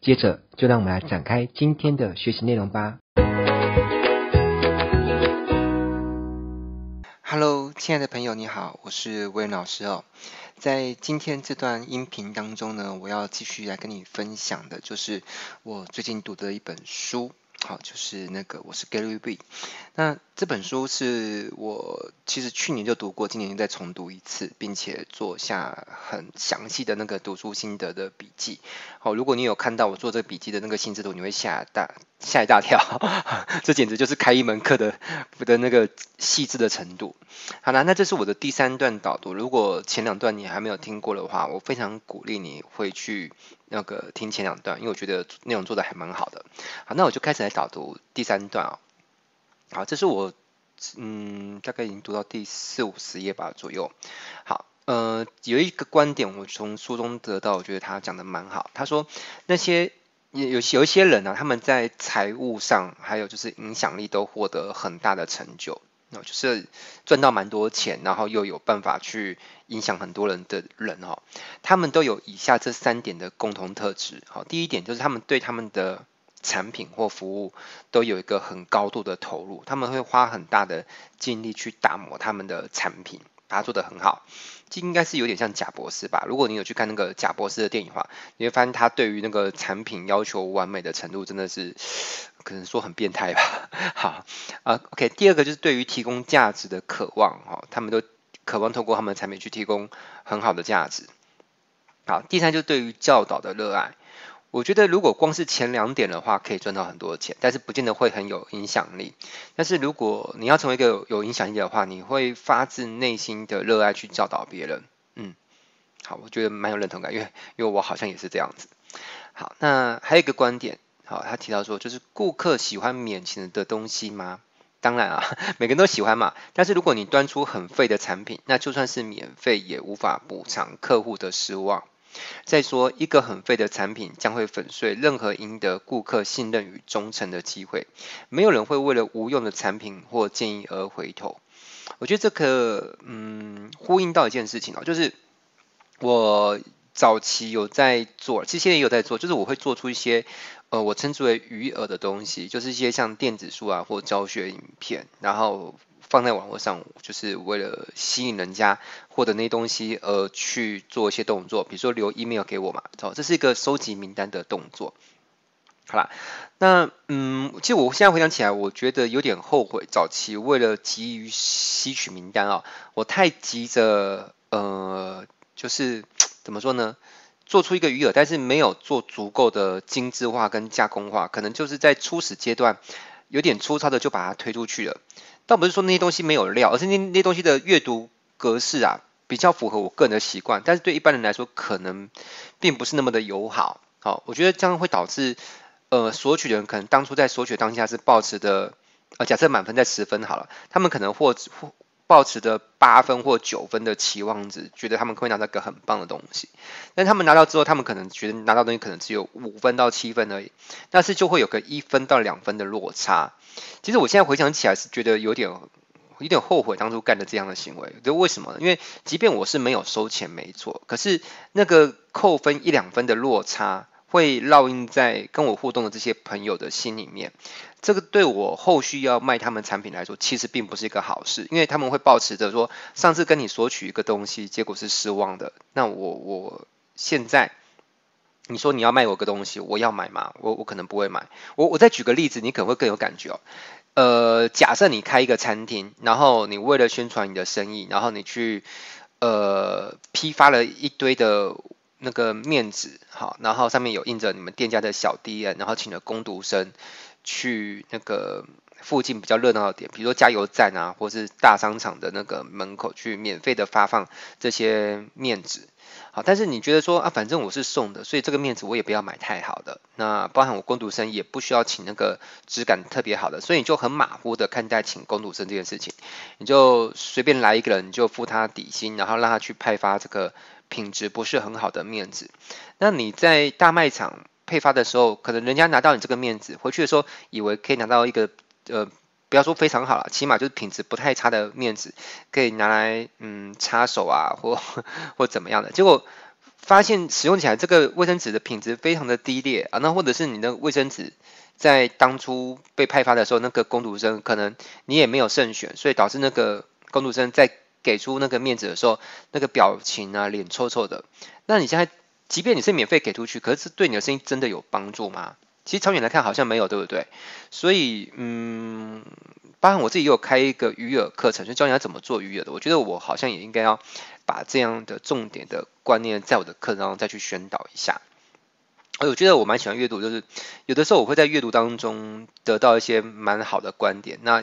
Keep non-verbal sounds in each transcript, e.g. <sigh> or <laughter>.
接着，就让我们来展开今天的学习内容吧。Hello，亲爱的朋友，你好，我是威恩老师哦。在今天这段音频当中呢，我要继续来跟你分享的，就是我最近读的一本书。好，就是那个我是 Gary V。那这本书是我其实去年就读过，今年再重读一次，并且做下很详细的那个读书心得的笔记。好，如果你有看到我做这个笔记的那个心智图，你会吓大吓一大跳，<laughs> 这简直就是开一门课的的那个细致的程度。好了，那这是我的第三段导读。如果前两段你还没有听过的话，我非常鼓励你会去。那个听前两段，因为我觉得内容做得还蛮好的。好，那我就开始来导读第三段啊。好，这是我嗯大概已经读到第四五十页吧左右。好，呃，有一个观点我从书中得到，我觉得他讲的蛮好。他说那些有有有一些人呢、啊，他们在财务上还有就是影响力都获得很大的成就。那就是赚到蛮多钱，然后又有办法去影响很多人的人哦，他们都有以下这三点的共同特质。好，第一点就是他们对他们的产品或服务都有一个很高度的投入，他们会花很大的精力去打磨他们的产品，把它做得很好。这应该是有点像贾博士吧？如果你有去看那个贾博士的电影的话，你会发现他对于那个产品要求完美的程度真的是。可能说很变态吧，好啊，OK。第二个就是对于提供价值的渴望，哈，他们都渴望透过他们的产品去提供很好的价值。好，第三就是对于教导的热爱。我觉得如果光是前两点的话，可以赚到很多钱，但是不见得会很有影响力。但是如果你要成为一个有影响力的话，你会发自内心的热爱去教导别人。嗯，好，我觉得蛮有认同感，因为因为我好像也是这样子。好，那还有一个观点。好，他提到说，就是顾客喜欢免钱的东西吗？当然啊，<laughs> 每个人都喜欢嘛。但是如果你端出很废的产品，那就算是免费也无法补偿客户的失望。再说，一个很废的产品将会粉碎任何赢得顾客信任与忠诚的机会。没有人会为了无用的产品或建议而回头。我觉得这个，嗯，呼应到一件事情哦，就是我早期有在做，其实现在也有在做，就是我会做出一些。呃，我称之为余额的东西，就是一些像电子书啊或教学影片，然后放在网络上，就是为了吸引人家获得那些东西而去做一些动作，比如说留 email 给我嘛，哦，这是一个收集名单的动作。好啦，那嗯，其实我现在回想起来，我觉得有点后悔，早期为了急于吸取名单啊、我太急着，呃，就是怎么说呢？做出一个鱼饵，但是没有做足够的精致化跟加工化，可能就是在初始阶段有点粗糙的就把它推出去了。倒不是说那些东西没有料，而是那那东西的阅读格式啊比较符合我个人的习惯，但是对一般人来说可能并不是那么的友好。好，我觉得这样会导致呃索取的人可能当初在索取当下是保持的呃假设满分在十分好了，他们可能或或。抱持着八分或九分的期望值，觉得他们会拿到一个很棒的东西，但他们拿到之后，他们可能觉得拿到东西可能只有五分到七分而已，但是就会有个一分到两分的落差。其实我现在回想起来是觉得有点有点后悔当初干的这样的行为。就为什么呢？因为即便我是没有收钱没错，可是那个扣分一两分的落差。会烙印在跟我互动的这些朋友的心里面，这个对我后续要卖他们产品来说，其实并不是一个好事，因为他们会抱持着说，上次跟你索取一个东西，结果是失望的，那我我现在你说你要卖我个东西，我要买吗？我我可能不会买。我我再举个例子，你可能会更有感觉哦。呃，假设你开一个餐厅，然后你为了宣传你的生意，然后你去呃批发了一堆的。那个面纸，好，然后上面有印着你们店家的小 DM，然后请了工读生去那个附近比较热闹的点，比如说加油站啊，或是大商场的那个门口去免费的发放这些面纸。好，但是你觉得说啊，反正我是送的，所以这个面纸我也不要买太好的。那包含我工读生也不需要请那个质感特别好的，所以你就很马虎的看待请工读生这件事情，你就随便来一个人，你就付他底薪，然后让他去派发这个品质不是很好的面纸。那你在大卖场配发的时候，可能人家拿到你这个面子回去的时候，以为可以拿到一个呃。不要说非常好了，起码就是品质不太差的面子，可以拿来嗯擦手啊，或 <laughs> 或怎么样的。结果发现使用起来这个卫生纸的品质非常的低劣啊，那或者是你的卫生纸在当初被派发的时候，那个工读生可能你也没有慎选，所以导致那个工读生在给出那个面子的时候，那个表情啊脸臭臭的。那你现在即便你是免费给出去，可是对你的生意真的有帮助吗？其实长远来看好像没有，对不对？所以，嗯，包含我自己也有开一个鱼饵课程，就教人家怎么做鱼饵的。我觉得我好像也应该要把这样的重点的观念在我的课程当中再去宣导一下。而我觉得我蛮喜欢阅读，就是有的时候我会在阅读当中得到一些蛮好的观点，那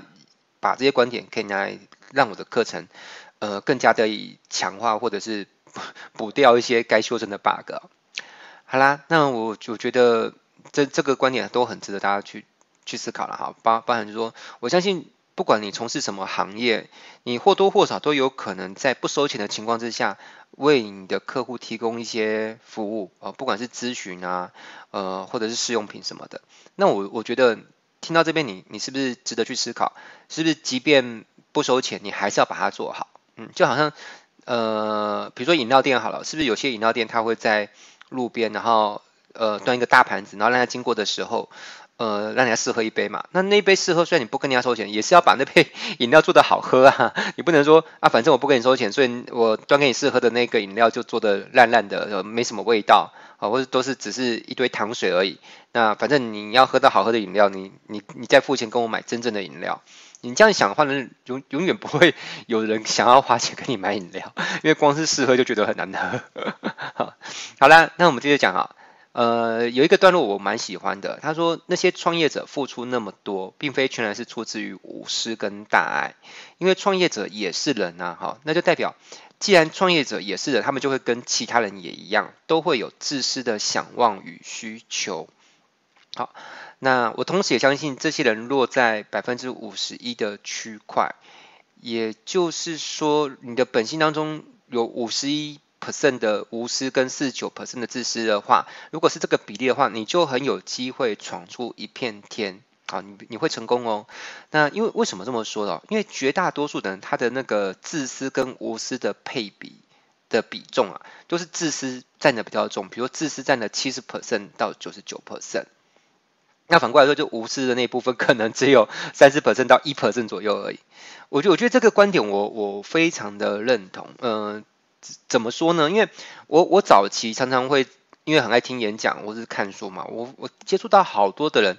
把这些观点可以拿来让我的课程，呃，更加的以强化或者是 <laughs> 补掉一些该修正的 bug。好啦，那我我觉得。这这个观点都很值得大家去去思考了哈，包包含就是说，我相信不管你从事什么行业，你或多或少都有可能在不收钱的情况之下，为你的客户提供一些服务啊、呃，不管是咨询啊，呃，或者是试用品什么的。那我我觉得听到这边，你你是不是值得去思考，是不是即便不收钱，你还是要把它做好？嗯，就好像呃，比如说饮料店好了，是不是有些饮料店它会在路边，然后呃，端一个大盘子，然后让他经过的时候，呃，让人家试喝一杯嘛。那那杯试喝，虽然你不跟人家收钱，也是要把那杯 <laughs> 饮料做得好喝啊。你不能说啊，反正我不跟你收钱，所以我端给你试喝的那个饮料就做得烂烂的，呃，没什么味道啊，或者都是只是一堆糖水而已。那反正你要喝到好喝的饮料，你你你再付钱跟我买真正的饮料。你这样想的话呢，永永远不会有人想要花钱跟你买饮料，因为光是试喝就觉得很难喝。<laughs> 好，好啦，那我们接着讲啊。呃，有一个段落我蛮喜欢的。他说，那些创业者付出那么多，并非全然是出自于无私跟大爱，因为创业者也是人呐，哈，那就代表，既然创业者也是人，他们就会跟其他人也一样，都会有自私的想望与需求。好，那我同时也相信，这些人落在百分之五十一的区块，也就是说，你的本性当中有五十一。percent 的无私跟四十九 percent 的自私的话，如果是这个比例的话，你就很有机会闯出一片天好！你你会成功哦。那因为为什么这么说呢？因为绝大多数人他的那个自私跟无私的配比的比重啊，都是自私占的比较重，比如自私占了七十 percent 到九十九 percent。那反过来说，就无私的那部分可能只有三十 percent 到一 percent 左右而已。我觉得我觉得这个观点我我非常的认同，嗯、呃。怎么说呢？因为我我早期常常会因为很爱听演讲或是看书嘛，我我接触到好多的人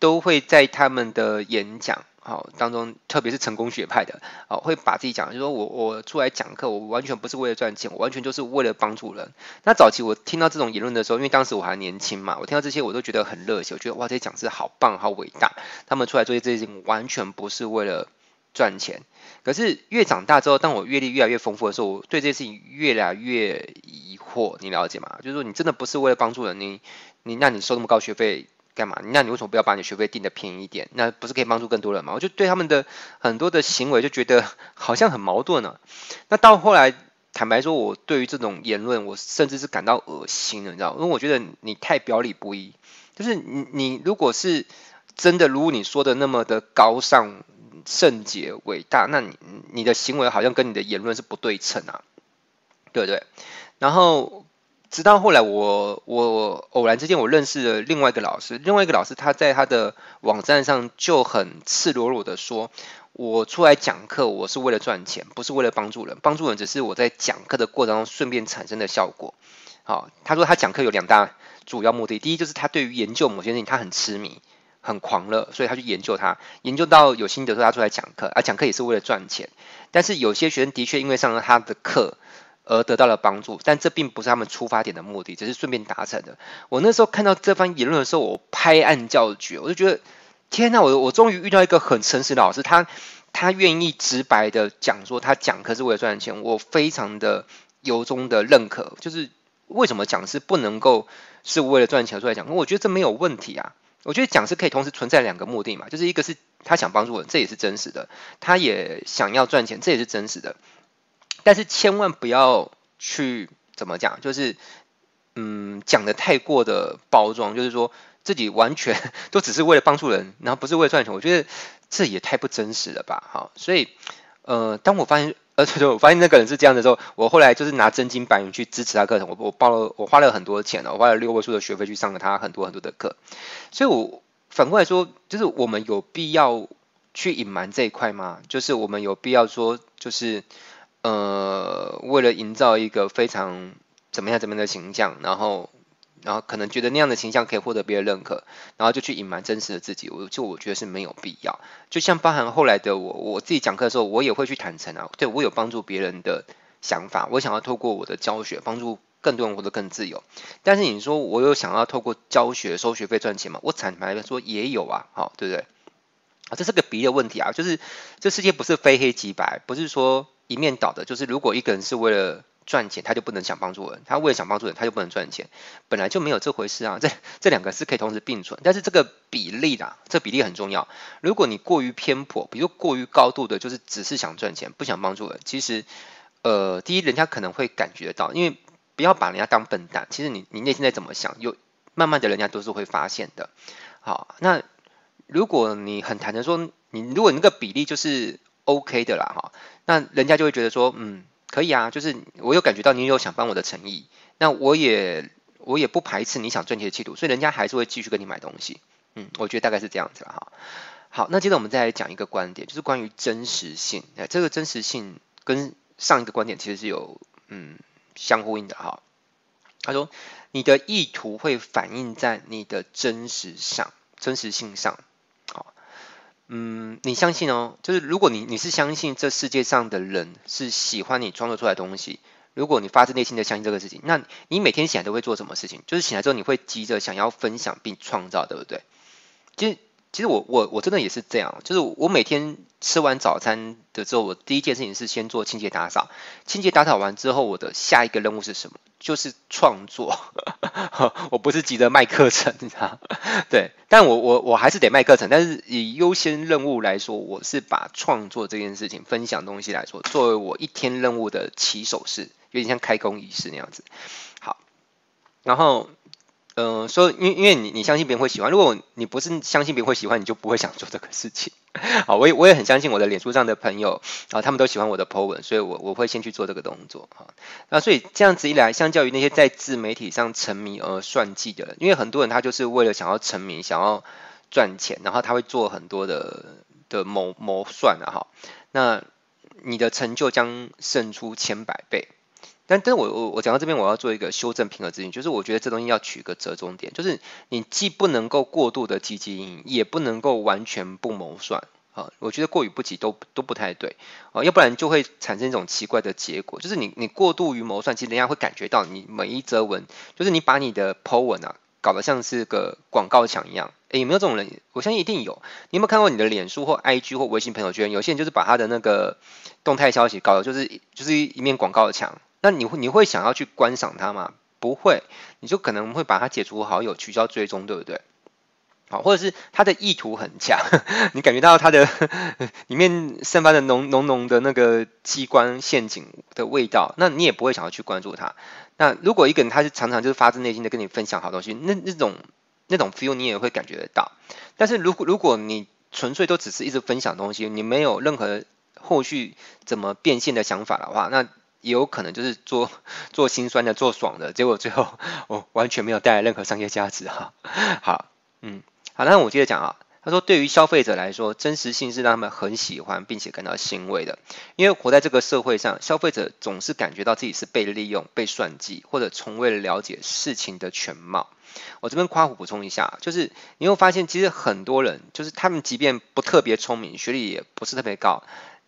都会在他们的演讲好当中，特别是成功学派的哦，会把自己讲，就是说我我出来讲课，我完全不是为了赚钱，我完全就是为了帮助人。那早期我听到这种言论的时候，因为当时我还年轻嘛，我听到这些我都觉得很热血，我觉得哇，这些讲师好棒，好伟大，他们出来做这些事情完全不是为了赚钱。可是越长大之后，当我阅历越来越丰富的时候，我对这件事情越来越疑惑。你了解吗？就是说，你真的不是为了帮助人，你你那你收那么高学费干嘛？那你为什么不要把你学费定的便宜一点？那不是可以帮助更多人吗？我就对他们的很多的行为就觉得 <laughs> 好像很矛盾呢、啊。那到后来，坦白说，我对于这种言论，我甚至是感到恶心了，你知道？因为我觉得你太表里不一。就是你你如果是真的如你说的那么的高尚。圣洁伟大，那你你的行为好像跟你的言论是不对称啊，对不对？然后直到后来我，我偶然之间我认识了另外一个老师，另外一个老师他在他的网站上就很赤裸裸的说，我出来讲课，我是为了赚钱，不是为了帮助人，帮助人只是我在讲课的过程中顺便产生的效果。好，他说他讲课有两大主要目的，第一就是他对于研究某些事情他很痴迷。很狂热，所以他去研究他，研究到有心得，他出来讲课，而讲课也是为了赚钱。但是有些学生的确因为上了他的课而得到了帮助，但这并不是他们出发点的目的，只是顺便达成的。我那时候看到这番言论的时候，我拍案叫绝，我就觉得天哪，我我终于遇到一个很诚实的老师，他他愿意直白的讲说他讲课是为了赚钱，我非常的由衷的认可。就是为什么讲师不能够是为了赚钱出来讲？我觉得这没有问题啊。我觉得讲师可以同时存在两个目的嘛，就是一个是他想帮助人，这也是真实的；他也想要赚钱，这也是真实的。但是千万不要去怎么讲，就是嗯讲的太过的包装，就是说自己完全 <laughs> 都只是为了帮助人，然后不是为了赚钱。我觉得这也太不真实了吧？哈，所以呃，当我发现。<laughs> 而且我发现那个人是这样的时候，我后来就是拿真金白银去支持他课程，我我报了，我花了很多钱了，我花了六位数的学费去上了他很多很多的课，所以我反过来说，就是我们有必要去隐瞒这一块吗？就是我们有必要说，就是呃，为了营造一个非常怎么样怎么样的形象，然后。然后可能觉得那样的形象可以获得别人认可，然后就去隐瞒真实的自己，我就我觉得是没有必要。就像包含后来的我，我自己讲课的时候，我也会去坦诚啊，对，我有帮助别人的想法，我想要透过我的教学帮助更多人活得更自由。但是你说我有想要透过教学收学费赚钱吗？我坦白的说也有啊，好，对不对？啊，这是个比的问题啊，就是这世界不是非黑即白，不是说一面倒的，就是如果一个人是为了。赚钱他就不能想帮助人，他为了想帮助人他就不能赚钱，本来就没有这回事啊！<laughs> 这这两个是可以同时并存，但是这个比例啦，这比例很重要。如果你过于偏颇，比如过于高度的，就是只是想赚钱，不想帮助人，其实，呃，第一，人家可能会感觉到，因为不要把人家当笨蛋，其实你你内心在怎么想，有慢慢的人家都是会发现的。好，那如果你很坦诚说，你如果那个比例就是 OK 的啦，哈，那人家就会觉得说，嗯。可以啊，就是我有感觉到你有想帮我的诚意，那我也我也不排斥你想赚钱的企图，所以人家还是会继续跟你买东西。嗯，我觉得大概是这样子了哈。好，那接着我们再来讲一个观点，就是关于真实性。哎，这个真实性跟上一个观点其实是有嗯相呼应的哈。他说，你的意图会反映在你的真实上，真实性上。好嗯，你相信哦，就是如果你你是相信这世界上的人是喜欢你创作出来东西，如果你发自内心的相信这个事情，那你每天醒来都会做什么事情？就是醒来之后你会急着想要分享并创造，对不对？其实其实我我我真的也是这样，就是我每天吃完早餐的之后，我第一件事情是先做清洁打扫，清洁打扫完之后，我的下一个任务是什么？就是创作，<laughs> 我不是急着卖课程，你知道？对，但我我我还是得卖课程，但是以优先任务来说，我是把创作这件事情、分享东西来说，作为我一天任务的起手式，有点像开工仪式那样子。好，然后。嗯、说，因因为你你相信别人会喜欢，如果你不是相信别人会喜欢，你就不会想做这个事情。<laughs> 好，我也我也很相信我的脸书上的朋友啊，他们都喜欢我的 po 文，所以我我会先去做这个动作。哈，那所以这样子一来，相较于那些在自媒体上沉迷而算计的人，因为很多人他就是为了想要成名，想要赚钱，然后他会做很多的的谋谋算啊，哈，那你的成就将胜出千百倍。但但是我我我讲到这边，我要做一个修正平和之音，就是我觉得这东西要取一个折中点，就是你既不能够过度的积极营营，也不能够完全不谋算啊。我觉得过与不及都都不太对啊，要不然就会产生一种奇怪的结果，就是你你过度于谋算，其实人家会感觉到你每一则文，就是你把你的 po 文啊搞得像是个广告墙一样。诶，有没有这种人？我相信一定有。你有没有看过你的脸书或 IG 或微信朋友圈？有些人就是把他的那个动态消息搞得就是就是一面广告墙。那你会你会想要去观赏它吗？不会，你就可能会把它解除好友、取消追踪，对不对？好，或者是他的意图很强，<laughs> 你感觉到他的 <laughs> 里面散发的浓浓浓的那个机关陷阱的味道，那你也不会想要去关注他。那如果一个人他是常常就是发自内心的跟你分享好东西，那那种那种 feel 你也会感觉得到。但是如果如果你纯粹都只是一直分享东西，你没有任何后续怎么变现的想法的话，那也有可能就是做 <laughs> 做心酸的，做爽的，结果最后 <laughs> 哦完全没有带来任何商业价值哈。<laughs> 好，嗯，好，那我接着讲啊。他说，对于消费者来说，真实性是让他们很喜欢并且感到欣慰的，因为活在这个社会上，消费者总是感觉到自己是被利用、被算计，或者从未了解事情的全貌。我这边夸虎补充一下，就是你会发现，其实很多人就是他们即便不特别聪明，学历也不是特别高，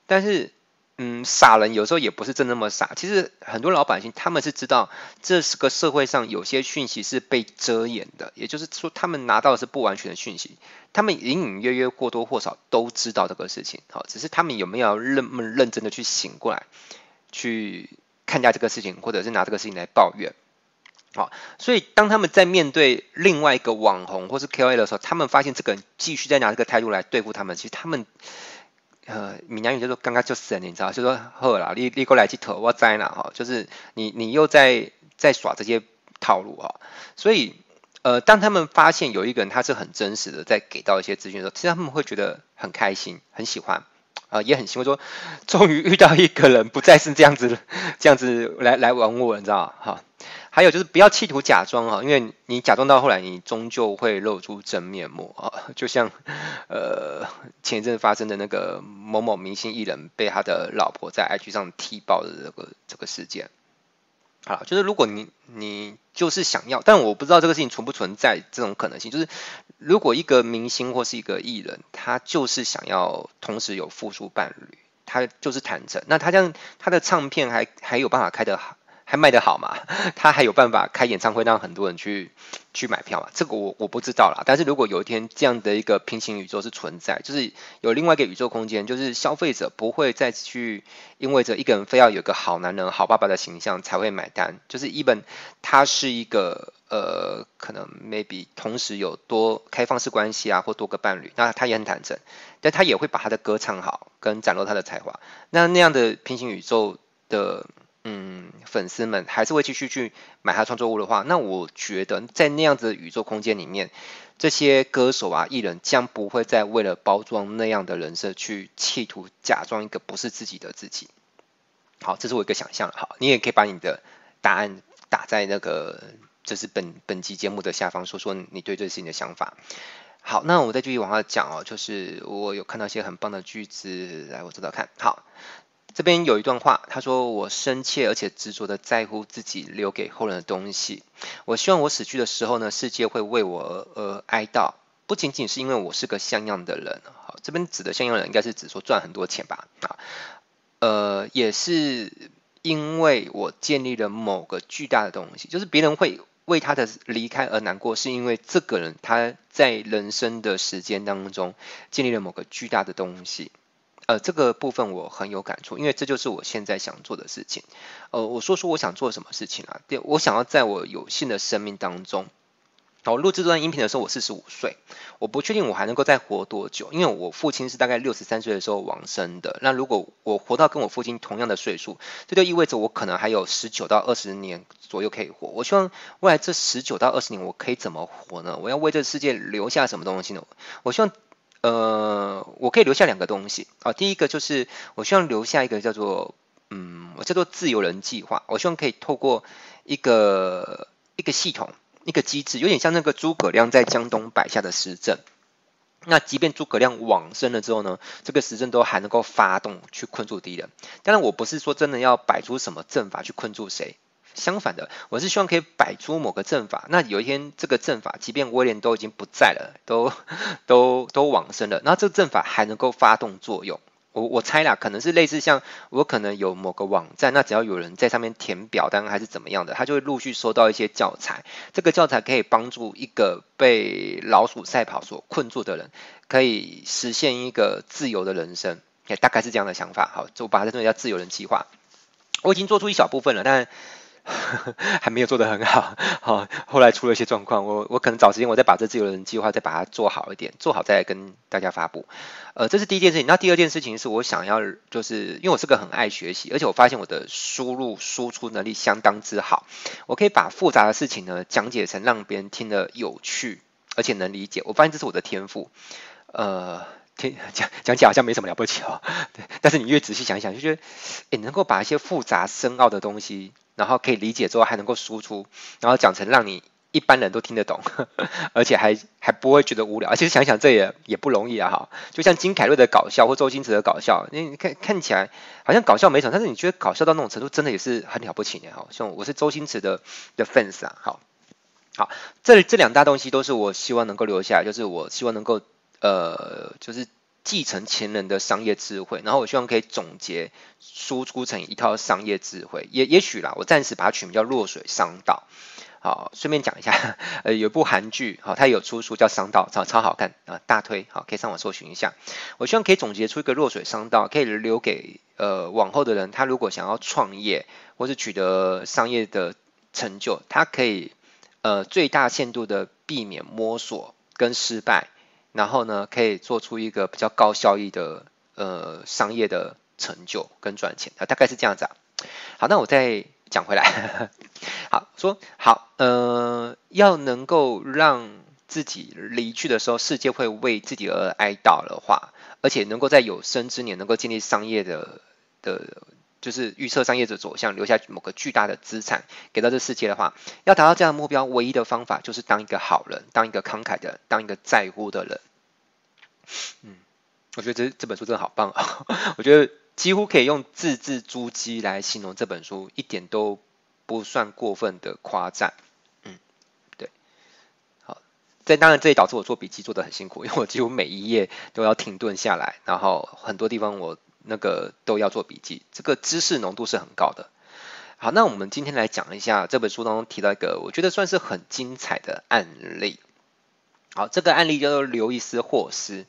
但是。嗯，傻人有时候也不是真那么傻。其实很多老百姓他们是知道，这是个社会上有些讯息是被遮掩的，也就是说，他们拿到的是不完全的讯息。他们隐隐约约或多或少都知道这个事情，好，只是他们有没有认认真的去醒过来，去看待这个事情，或者是拿这个事情来抱怨。好，所以当他们在面对另外一个网红或是 KOL 的时候，他们发现这个人继续在拿这个态度来对付他们，其实他们。呃，闽南语就说刚刚就是，你知道，就说好啦，你你过来去投我栽了哈，就是你你又在在耍这些套路哈，所以呃，当他们发现有一个人他是很真实的在给到一些资讯的时候，其实他们会觉得很开心，很喜欢，呃，也很欣慰说，终于遇到一个人不再是这样子这样子来来玩我，你知道哈。还有就是不要企图假装哈，因为你假装到后来，你终究会露出真面目啊。<laughs> 就像呃前一阵发生的那个某某明星艺人被他的老婆在 IG 上踢爆的这个这个事件。好，就是如果你你就是想要，但我不知道这个事情存不存在这种可能性。就是如果一个明星或是一个艺人，他就是想要同时有复数伴侣，他就是坦诚，那他这样他的唱片还还有办法开得好？还卖得好吗？<laughs> 他还有办法开演唱会让很多人去去买票吗？这个我我不知道啦。但是如果有一天这样的一个平行宇宙是存在，就是有另外一个宇宙空间，就是消费者不会再去因为着一个人非要有个好男人、好爸爸的形象才会买单。就是 even 他是一个呃，可能 maybe 同时有多开放式关系啊，或多个伴侣，那他也很坦诚，但他也会把他的歌唱好，跟展露他的才华。那那样的平行宇宙的。嗯，粉丝们还是会继续去买他创作物的话，那我觉得在那样子的宇宙空间里面，这些歌手啊、艺人将不会再为了包装那样的人设去企图假装一个不是自己的自己。好，这是我一个想象。好，你也可以把你的答案打在那个就是本本期节目的下方，说说你对这事情的想法。好，那我再继续往下讲哦，就是我有看到一些很棒的句子，来我找找看。好。这边有一段话，他说：“我深切而且执着的在乎自己留给后人的东西。我希望我死去的时候呢，世界会为我而，哀悼，不仅仅是因为我是个像样的人。好，这边指的像样的人，应该是指说赚很多钱吧？啊，呃，也是因为我建立了某个巨大的东西，就是别人会为他的离开而难过，是因为这个人他在人生的时间当中建立了某个巨大的东西。”呃，这个部分我很有感触，因为这就是我现在想做的事情。呃，我说说我想做什么事情啊？对，我想要在我有限的生命当中，我录制这段音频的时候，我四十五岁，我不确定我还能够再活多久，因为我父亲是大概六十三岁的时候往生的。那如果我活到跟我父亲同样的岁数，这就意味着我可能还有十九到二十年左右可以活。我希望未来这十九到二十年，我可以怎么活呢？我要为这世界留下什么东西呢？我希望。呃，我可以留下两个东西啊。第一个就是我希望留下一个叫做嗯，我叫做自由人计划。我希望可以透过一个一个系统、一个机制，有点像那个诸葛亮在江东摆下的时阵。那即便诸葛亮往生了之后呢，这个时阵都还能够发动去困住敌人。当然，我不是说真的要摆出什么阵法去困住谁。相反的，我是希望可以摆出某个阵法。那有一天，这个阵法，即便威廉都已经不在了，都都都往生了，那这个阵法还能够发动作用。我我猜啦，可能是类似像我可能有某个网站，那只要有人在上面填表单还是怎么样的，他就会陆续收到一些教材。这个教材可以帮助一个被老鼠赛跑所困住的人，可以实现一个自由的人生。也大概是这样的想法。好，就把它称为叫自由人计划。我已经做出一小部分了，但。<laughs> 还没有做得很好，<laughs> 好，后来出了一些状况，我我可能找时间我再把这自由人计划再把它做好一点，做好再跟大家发布。呃，这是第一件事情。那第二件事情是我想要，就是因为我是个很爱学习，而且我发现我的输入输出能力相当之好，我可以把复杂的事情呢讲解成让别人听得有趣，而且能理解。我发现这是我的天赋。呃，听讲讲起来好像没什么了不起哦，<laughs> 对，但是你越仔细想一想，就觉得，诶，能够把一些复杂深奥的东西。然后可以理解之后还能够输出，然后讲成让你一般人都听得懂，<laughs> 而且还还不会觉得无聊。而且想想这也也不容易啊哈！就像金凯瑞的搞笑或周星驰的搞笑，你看看起来好像搞笑没什么，但是你觉得搞笑到那种程度，真的也是很了不起的哈！像我是周星驰的的 fans 啊，好，好，这这两大东西都是我希望能够留下来，就是我希望能够呃，就是继承前人的商业智慧，然后我希望可以总结输出成一套商业智慧。也也许啦，我暂时把它取名叫弱水商道。好，顺便讲一下，呃，有部韩剧，好，它有出书叫《商道》，超超好看啊，大推，好，可以上网搜寻一下。我希望可以总结出一个弱水商道，可以留给呃往后的人，他如果想要创业或是取得商业的成就，他可以呃最大限度的避免摸索跟失败，然后呢，可以做出一个比较高效益的呃商业的成就跟赚钱啊，大概是这样子啊。好，那我再。讲回来，<laughs> 好说好，呃，要能够让自己离去的时候，世界会为自己而哀悼的话，而且能够在有生之年能够建立商业的的，就是预测商业者走向，留下某个巨大的资产给到这世界的话，要达到这样的目标，唯一的方法就是当一个好人，当一个慷慨的，当一个在乎的人。嗯，我觉得这这本书真的好棒啊！我觉得。几乎可以用字字珠玑来形容这本书，一点都不算过分的夸赞。嗯，对。好，这当然这也导致我做笔记做得很辛苦，因为我几乎每一页都要停顿下来，然后很多地方我那个都要做笔记，这个知识浓度是很高的。好，那我们今天来讲一下这本书当中提到一个我觉得算是很精彩的案例。好，这个案例叫做刘易斯·霍斯。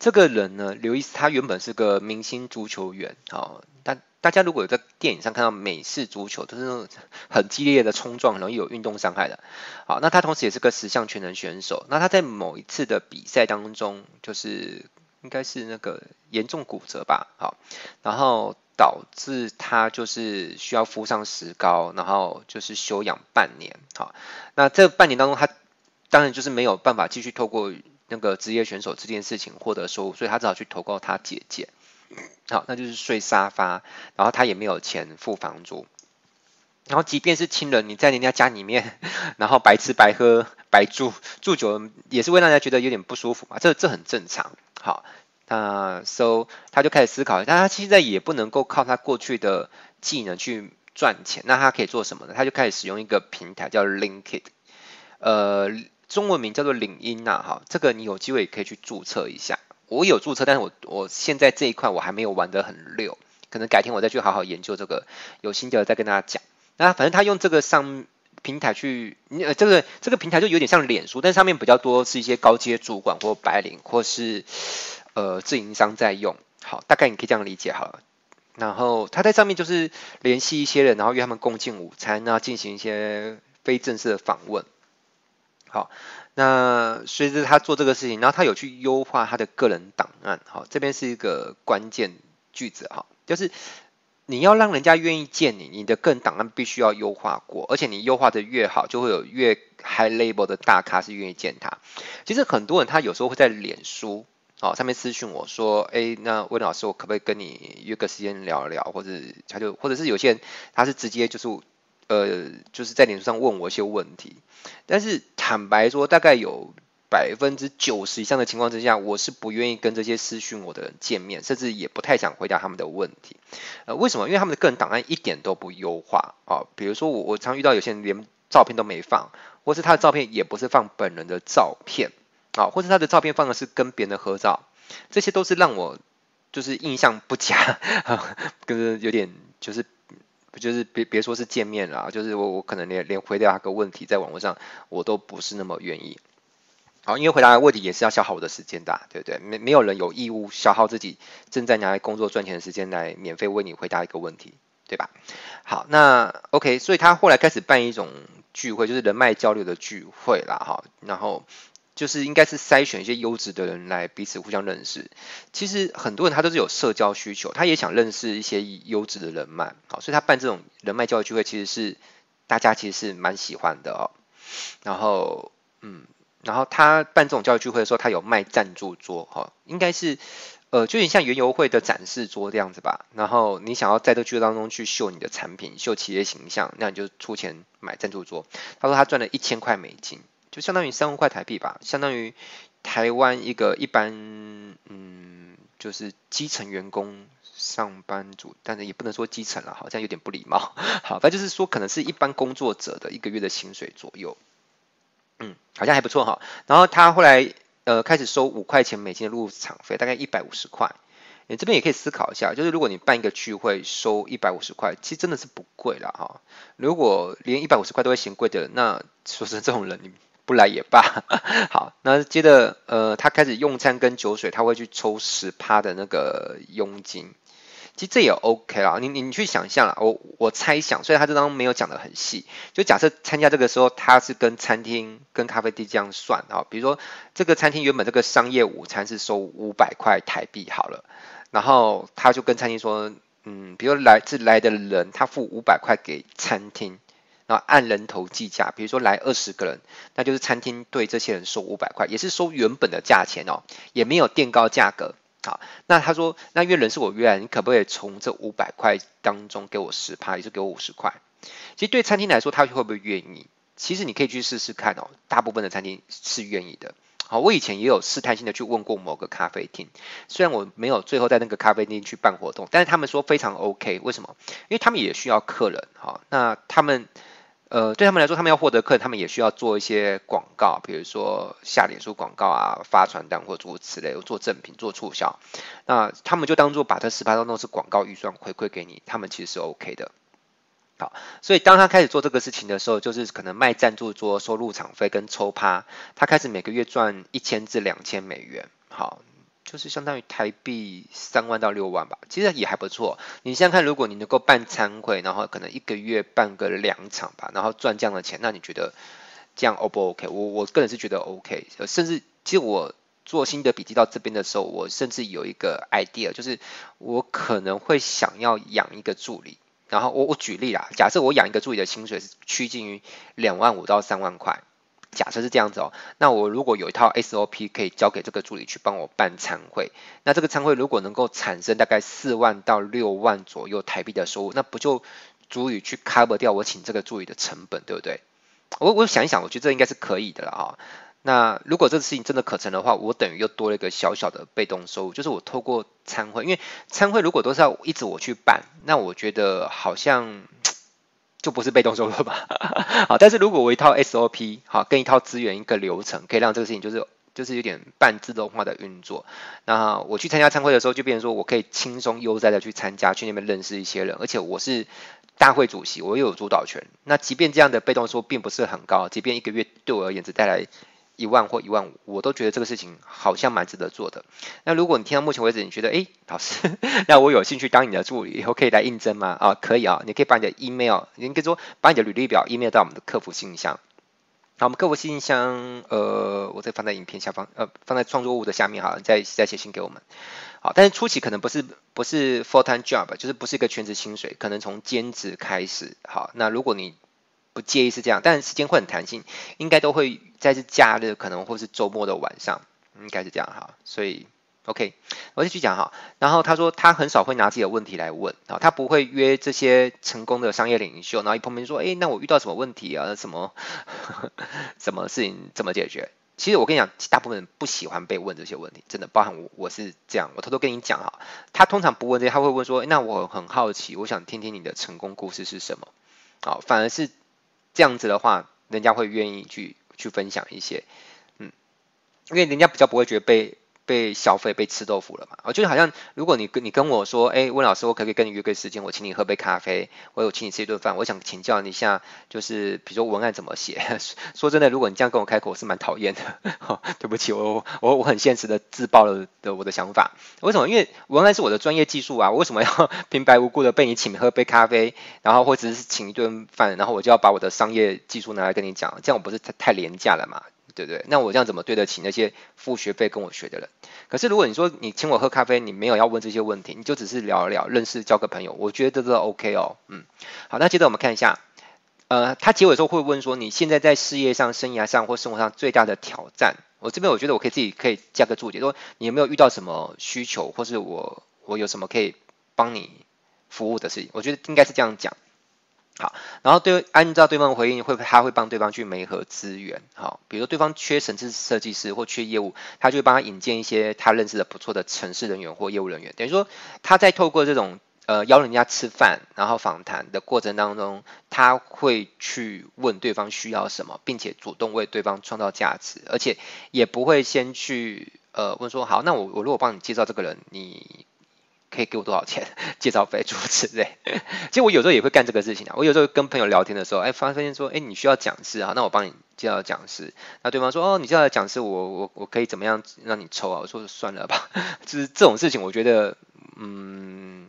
这个人呢，刘易斯他原本是个明星足球员。好，大大家如果有在电影上看到美式足球，都是那种很激烈的冲撞，容易有运动伤害的。好，那他同时也是个十项全能选手。那他在某一次的比赛当中，就是应该是那个严重骨折吧。好，然后导致他就是需要敷上石膏，然后就是休养半年。好，那这半年当中他。当然就是没有办法继续透过那个职业选手这件事情获得收入，所以他只好去投靠他姐姐。好，那就是睡沙发，然后他也没有钱付房租。然后即便是亲人，你在人家家里面，<laughs> 然后白吃白喝白住，住久了也是会让人家觉得有点不舒服嘛，这这很正常。好，那 so 他就开始思考，但他现在也不能够靠他过去的技能去赚钱，那他可以做什么呢？他就开始使用一个平台叫 l i n k i t 呃。中文名叫做领英呐，哈，这个你有机会也可以去注册一下。我有注册，但是我我现在这一块我还没有玩得很溜，可能改天我再去好好研究这个，有心得再跟大家讲。那反正他用这个上平台去，呃，这个这个平台就有点像脸书，但上面比较多是一些高阶主管或白领或是呃自营商在用。好，大概你可以这样理解好了。然后他在上面就是联系一些人，然后约他们共进午餐，然后进行一些非正式的访问。好，那随着他做这个事情，然后他有去优化他的个人档案。好，这边是一个关键句子哈，就是你要让人家愿意见你，你的个人档案必须要优化过，而且你优化的越好，就会有越 high level 的大咖是愿意见他。其实很多人他有时候会在脸书哦上面私讯我说，哎，那温老师，我可不可以跟你约个时间聊一聊？或者他就或者是有些人他是直接就是。呃，就是在脸书上问我一些问题，但是坦白说，大概有百分之九十以上的情况之下，我是不愿意跟这些私讯我的人见面，甚至也不太想回答他们的问题。呃，为什么？因为他们的个人档案一点都不优化啊。比如说我，我常遇到有些人连照片都没放，或是他的照片也不是放本人的照片啊，或是他的照片放的是跟别人的合照，这些都是让我就是印象不佳，<laughs> 跟有点就是。就是别别说是见面了，就是我我可能连连回答个问题在网络上我都不是那么愿意。好，因为回答问题也是要消耗我的时间的，对不对？没没有人有义务消耗自己正在拿来工作赚钱的时间来免费为你回答一个问题，对吧？好，那 OK，所以他后来开始办一种聚会，就是人脉交流的聚会啦，哈，然后。就是应该是筛选一些优质的人来彼此互相认识。其实很多人他都是有社交需求，他也想认识一些优质的人脉，好，所以他办这种人脉交流聚会，其实是大家其实是蛮喜欢的哦。然后，嗯，然后他办这种教育聚会的时候，他有卖赞助桌，哈，应该是呃，就有点像园游会的展示桌这样子吧。然后你想要在这个聚会当中去秀你的产品、秀企业形象，那你就出钱买赞助桌。他说他赚了一千块美金。就相当于三万块台币吧，相当于台湾一个一般，嗯，就是基层员工上班族，但是也不能说基层了，好像有点不礼貌。<laughs> 好，反正就是说可能是一般工作者的一个月的薪水左右。嗯，好像还不错哈。然后他后来呃开始收五块钱美金的入场费，大概一百五十块。你这边也可以思考一下，就是如果你办一个聚会收一百五十块，其实真的是不贵了哈。如果连一百五十块都会嫌贵的，那说是这种人你不来也罢。<laughs> 好，那接着呃，他开始用餐跟酒水，他会去抽十趴的那个佣金。其实这也 OK 啦，你你去想象啦，我我猜想，虽然他这张没有讲得很细，就假设参加这个时候，他是跟餐厅跟咖啡店这样算啊，比如说这个餐厅原本这个商业午餐是收五百块台币好了，然后他就跟餐厅说，嗯，比如来自来的人，他付五百块给餐厅，然后按人头计价，比如说来二十个人，那就是餐厅对这些人收五百块，也是收原本的价钱哦，也没有垫高价格。好，那他说，那约人是我约来，你可不可以从这五百块当中给我十趴，也就给我五十块？其实对餐厅来说，他会不会愿意？其实你可以去试试看哦，大部分的餐厅是愿意的。好，我以前也有试探性的去问过某个咖啡厅，虽然我没有最后在那个咖啡厅去办活动，但是他们说非常 OK。为什么？因为他们也需要客人。好，那他们。呃，对他们来说，他们要获得客人，他们也需要做一些广告，比如说下脸书广告啊，发传单或者诸如此类，做赠品、做促销。那他们就当做把这十趴都弄是广告预算回馈给你，他们其实是 OK 的。好，所以当他开始做这个事情的时候，就是可能卖赞助桌、收入场费跟抽趴，他开始每个月赚一千至两千美元。好。就是相当于台币三万到六万吧，其实也还不错。你想想看，如果你能够办餐会，然后可能一个月办个两场吧，然后赚这样的钱，那你觉得这样 O 不 OK？我我个人是觉得 OK。甚至其实我做心得笔记到这边的时候，我甚至有一个 idea，就是我可能会想要养一个助理。然后我我举例啦，假设我养一个助理的薪水是趋近于两万五到三万块。假设是这样子哦，那我如果有一套 SOP 可以交给这个助理去帮我办餐会，那这个餐会如果能够产生大概四万到六万左右台币的收入，那不就足以去 cover 掉我请这个助理的成本，对不对？我我想一想，我觉得这应该是可以的了啊。那如果这个事情真的可成的话，我等于又多了一个小小的被动收入，就是我透过餐会，因为餐会如果都是要一直我去办，那我觉得好像。就不是被动收入吧，<laughs> 好，但是如果我一套 SOP 好，跟一套资源一个流程，可以让这个事情就是就是有点半自动化的运作。那我去参加参会的时候，就变成说我可以轻松悠哉的去参加，去那边认识一些人，而且我是大会主席，我又有主导权。那即便这样的被动收并不是很高，即便一个月对我而言只带来。一万或一万五，我都觉得这个事情好像蛮值得做的。那如果你听到目前为止，你觉得，哎，老师，<laughs> 那我有兴趣当你的助理，以后可以来应征吗？啊，可以啊，你可以把你的 email，你可以说把你的履历表 email 到我们的客服信箱。好，我们客服信箱，呃，我再放在影片下方，呃，放在创作物的下面，哈，再再写信给我们。好，但是初期可能不是不是 full time job，就是不是一个全职薪水，可能从兼职开始。好，那如果你不介意是这样，但时间会很弹性，应该都会在是假日，可能或是周末的晚上，应该是这样哈。所以，OK，我继续讲哈。然后他说他很少会拿自己的问题来问啊，他不会约这些成功的商业领袖，然后一碰面说，哎，那我遇到什么问题啊？什么 <laughs> 什么事情怎么解决？其实我跟你讲，大部分人不喜欢被问这些问题，真的，包含我，我是这样。我偷偷跟你讲哈，他通常不问这些，他会问说，那我很好奇，我想听听你的成功故事是什么？好，反而是。这样子的话，人家会愿意去去分享一些，嗯，因为人家比较不会觉得被。被消费被吃豆腐了嘛？我觉得好像如果你跟你跟我说，哎，温老师，我可不可以跟你约个时间，我请你喝杯咖啡，我有请你吃一顿饭，我想请教你一下，就是比如说文案怎么写。<laughs> 说真的，如果你这样跟我开口，我是蛮讨厌的。<laughs> 哦、对不起，我我我很现实的自爆了的我的想法。为什么？因为文案是我的专业技术啊，我为什么要 <laughs> 平白无故的被你请喝杯咖啡，然后或者是请一顿饭，然后我就要把我的商业技术拿来跟你讲？这样我不是太太廉价了嘛？对不对？那我这样怎么对得起那些付学费跟我学的人？可是如果你说你请我喝咖啡，你没有要问这些问题，你就只是聊一聊，认识交个朋友，我觉得这都 OK 哦。嗯，好，那接着我们看一下，呃，他结尾的时候会问说，你现在在事业上、生涯上或生活上最大的挑战？我这边我觉得我可以自己可以加个注解，说你有没有遇到什么需求，或是我我有什么可以帮你服务的事情？我觉得应该是这样讲。好，然后对，按照对方的回应，会他会帮对方去媒合资源，好，比如说对方缺城市设计师或缺业务，他就会帮他引荐一些他认识的不错的城市人员或业务人员，等于说他在透过这种呃邀人家吃饭，然后访谈的过程当中，他会去问对方需要什么，并且主动为对方创造价值，而且也不会先去呃问说好，那我我如果帮你介绍这个人，你。可以给我多少钱？<laughs> 介绍费诸如此类。<laughs> 其实我有时候也会干这个事情啊。我有时候跟朋友聊天的时候，哎，发现说，哎，你需要讲师啊，那我帮你介绍讲师。那对方说，哦，你介绍讲师，我我我可以怎么样让你抽啊？我说算了吧。<laughs> 就是这种事情，我觉得，嗯。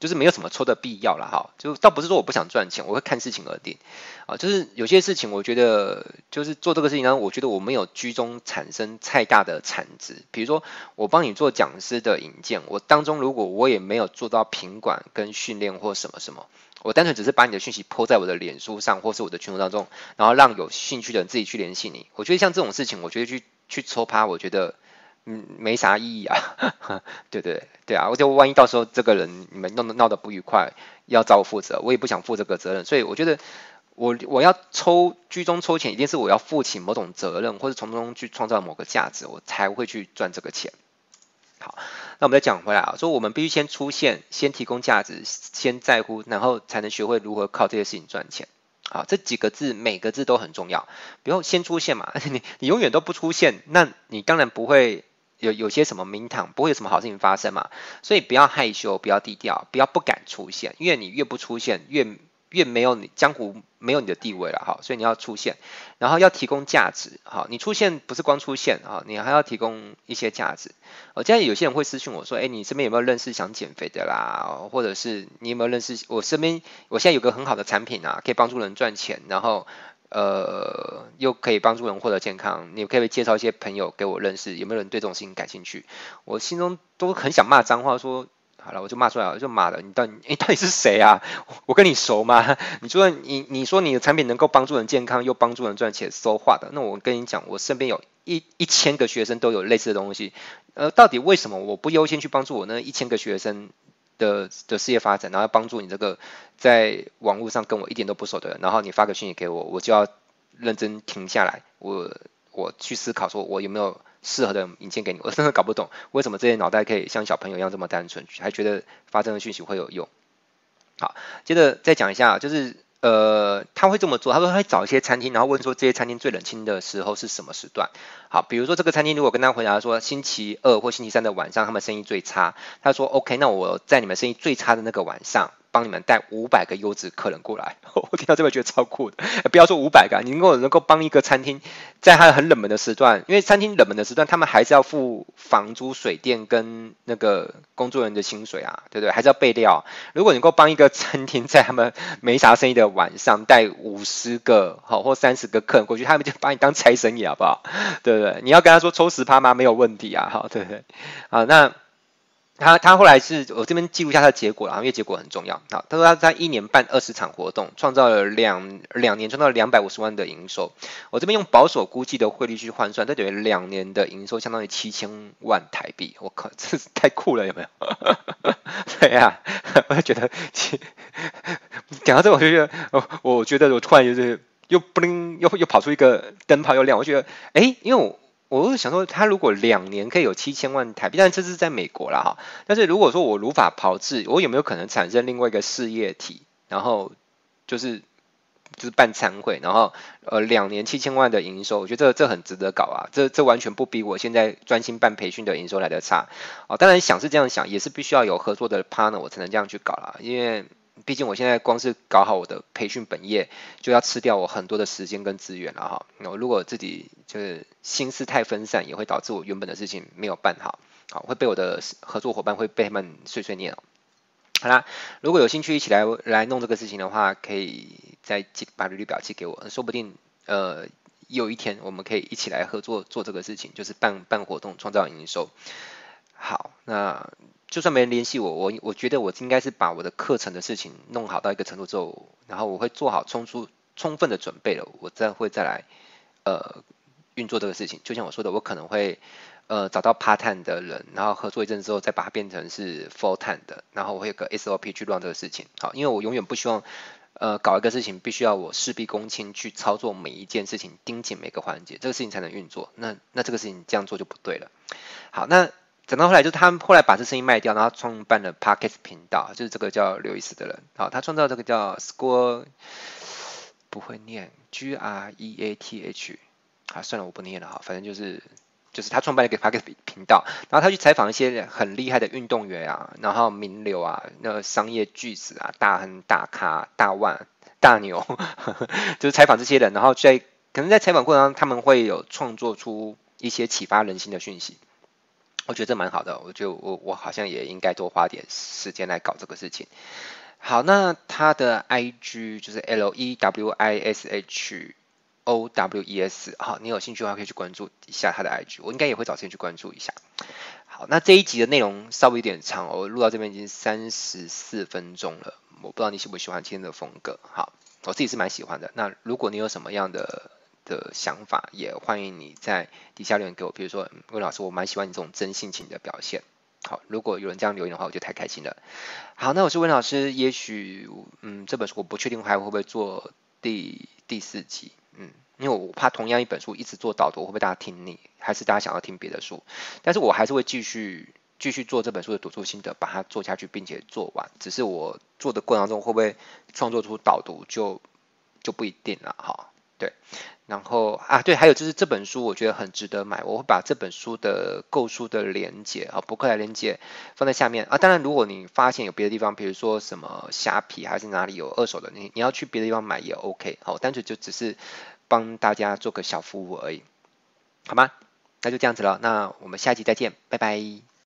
就是没有什么抽的必要了哈，就倒不是说我不想赚钱，我会看事情而定啊。就是有些事情，我觉得就是做这个事情呢，我觉得我没有居中产生太大的产值。比如说，我帮你做讲师的引荐，我当中如果我也没有做到品管跟训练或什么什么，我单纯只是把你的讯息泼在我的脸书上或是我的群组当中，然后让有兴趣的人自己去联系你。我觉得像这种事情，我觉得去去抽趴，我觉得。嗯，没啥意义啊，<laughs> 对对对啊，我就万一到时候这个人你们弄得闹得不愉快，要找我负责，我也不想负这个责任，所以我觉得我我要抽居中抽钱，一定是我要负起某种责任，或者从中去创造某个价值，我才会去赚这个钱。好，那我们再讲回来啊，说我们必须先出现，先提供价值，先在乎，然后才能学会如何靠这些事情赚钱。好，这几个字每个字都很重要，比如先出现嘛，<laughs> 你你永远都不出现，那你当然不会。有有些什么名堂，不会有什么好事情发生嘛，所以不要害羞，不要低调，不要不敢出现，因为你越不出现，越越没有你江湖没有你的地位了哈，所以你要出现，然后要提供价值哈，你出现不是光出现哈，你还要提供一些价值。我现在有些人会私信我说，哎，你身边有没有认识想减肥的啦，或者是你有没有认识我身边，我现在有个很好的产品啊，可以帮助人赚钱，然后。呃，又可以帮助人获得健康，你可以介绍一些朋友给我认识，有没有人对这种事情感兴趣？我心中都很想骂脏话，说好了，我就骂出来了，就骂了。你到底，你到底是谁啊？<laughs> 我跟你熟吗？<laughs> 你说你你说你的产品能够帮助人健康，又帮助人赚钱说话的？那我跟你讲，我身边有一一千个学生都有类似的东西，呃，到底为什么我不优先去帮助我那一千个学生？的的事业发展，然后帮助你这个在网络上跟我一点都不熟的人，然后你发个讯息给我，我就要认真停下来，我我去思考说，我有没有适合的引荐给你？我真的搞不懂为什么这些脑袋可以像小朋友一样这么单纯，还觉得发这个讯息会有用。好，接着再讲一下，就是。呃，他会这么做，他说他会找一些餐厅，然后问说这些餐厅最冷清的时候是什么时段？好，比如说这个餐厅如果跟他回答说星期二或星期三的晚上他们生意最差，他说 OK，那我在你们生意最差的那个晚上。帮你们带五百个优质客人过来，<laughs> 我听到这边觉得超酷的。不要说五百个，你能够能够帮一个餐厅，在它很冷门的时段，因为餐厅冷门的时段，他们还是要付房租、水电跟那个工作人员的薪水啊，对不对？还是要备料。如果你能够帮一个餐厅在他们没啥生意的晚上带五十个好或三十个客人过去，他们就把你当财神爷，好不好？对不对？你要跟他说抽十趴吗？没有问题啊，好，对不对？好，那。他他后来是我这边记录一下他的结果啦，因为结果很重要。好，他说他在一年办二十场活动，创造了两两年创造了两百五十万的营收。我这边用保守估计的汇率去换算，他等于两年的营收相当于七千万台币。我靠，<laughs> 这是太酷了，有没有？<laughs> 对呀、<laughs> 我就觉得，讲到这，我就觉得，我我觉得我突然就是又不灵，又又跑出一个灯泡又亮，我觉得，哎，因为我。我是想说，他如果两年可以有七千万台币，但这是在美国啦哈。但是如果说我如法炮制，我有没有可能产生另外一个事业体？然后就是就是办餐会，然后呃两年七千万的营收，我觉得这这很值得搞啊。这这完全不比我现在专心办培训的营收来得差。哦，当然想是这样想，也是必须要有合作的 partner，我才能这样去搞啦。因为毕竟我现在光是搞好我的培训本业，就要吃掉我很多的时间跟资源了哈。那如果自己就是心思太分散，也会导致我原本的事情没有办好，好会被我的合作伙伴会被他们碎碎念。好啦，如果有兴趣一起来来弄这个事情的话，可以再寄把履历表寄给我，说不定呃有一天我们可以一起来合作做这个事情，就是办办活动创造营收。好，那。就算没人联系我，我我觉得我应该是把我的课程的事情弄好到一个程度之后，然后我会做好充足充分的准备了，我再会再来呃运作这个事情。就像我说的，我可能会呃找到 part time 的人，然后合作一阵之后再把它变成是 full time 的，然后我会有个 SOP 去 run 这个事情。好，因为我永远不希望呃搞一个事情必须要我事必躬亲去操作每一件事情，盯紧每个环节，这个事情才能运作。那那这个事情这样做就不对了。好，那。讲到后来，就是他后来把这声音卖掉，然后创办了 Podcast 频道，就是这个叫刘易斯的人，好，他创造这个叫 Score，不会念 G R E A T H，啊，算了，我不念了哈，反正就是就是他创办了一个 Podcast 频道，然后他去采访一些很厉害的运动员啊，然后名流啊，那商业巨子啊，大亨、大咖、大腕、大牛，呵 <laughs> 呵就是采访这些人，然后在可能在采访过程当中，他们会有创作出一些启发人心的讯息。我觉得这蛮好的，我就我我好像也应该多花点时间来搞这个事情。好，那他的 IG 就是 L E W I S H O W E S，好，你有兴趣的话可以去关注一下他的 IG，我应该也会找时间去关注一下。好，那这一集的内容稍微有点长，我录到这边已经三十四分钟了，我不知道你喜不喜欢今天的风格。好，我自己是蛮喜欢的。那如果你有什么样的的想法，也欢迎你在底下留言给我。比如说，魏老师，我蛮喜欢你这种真性情的表现。好，如果有人这样留言的话，我就太开心了。好，那我是魏老师。也许，嗯，这本书我不确定还会不会做第第四集。嗯，因为我怕同样一本书一直做导读，会不会大家听腻？还是大家想要听别的书？但是我还是会继续继续做这本书的读书心得，把它做下去，并且做完。只是我做的过程当中会不会创作出导读，就就不一定了。哈。对，然后啊，对，还有就是这本书我觉得很值得买，我会把这本书的购书的连接啊，博客来连接放在下面啊。当然，如果你发现有别的地方，比如说什么虾皮还是哪里有二手的，你你要去别的地方买也 OK。好，单纯就只是帮大家做个小服务而已，好吗？那就这样子了，那我们下期再见，拜拜。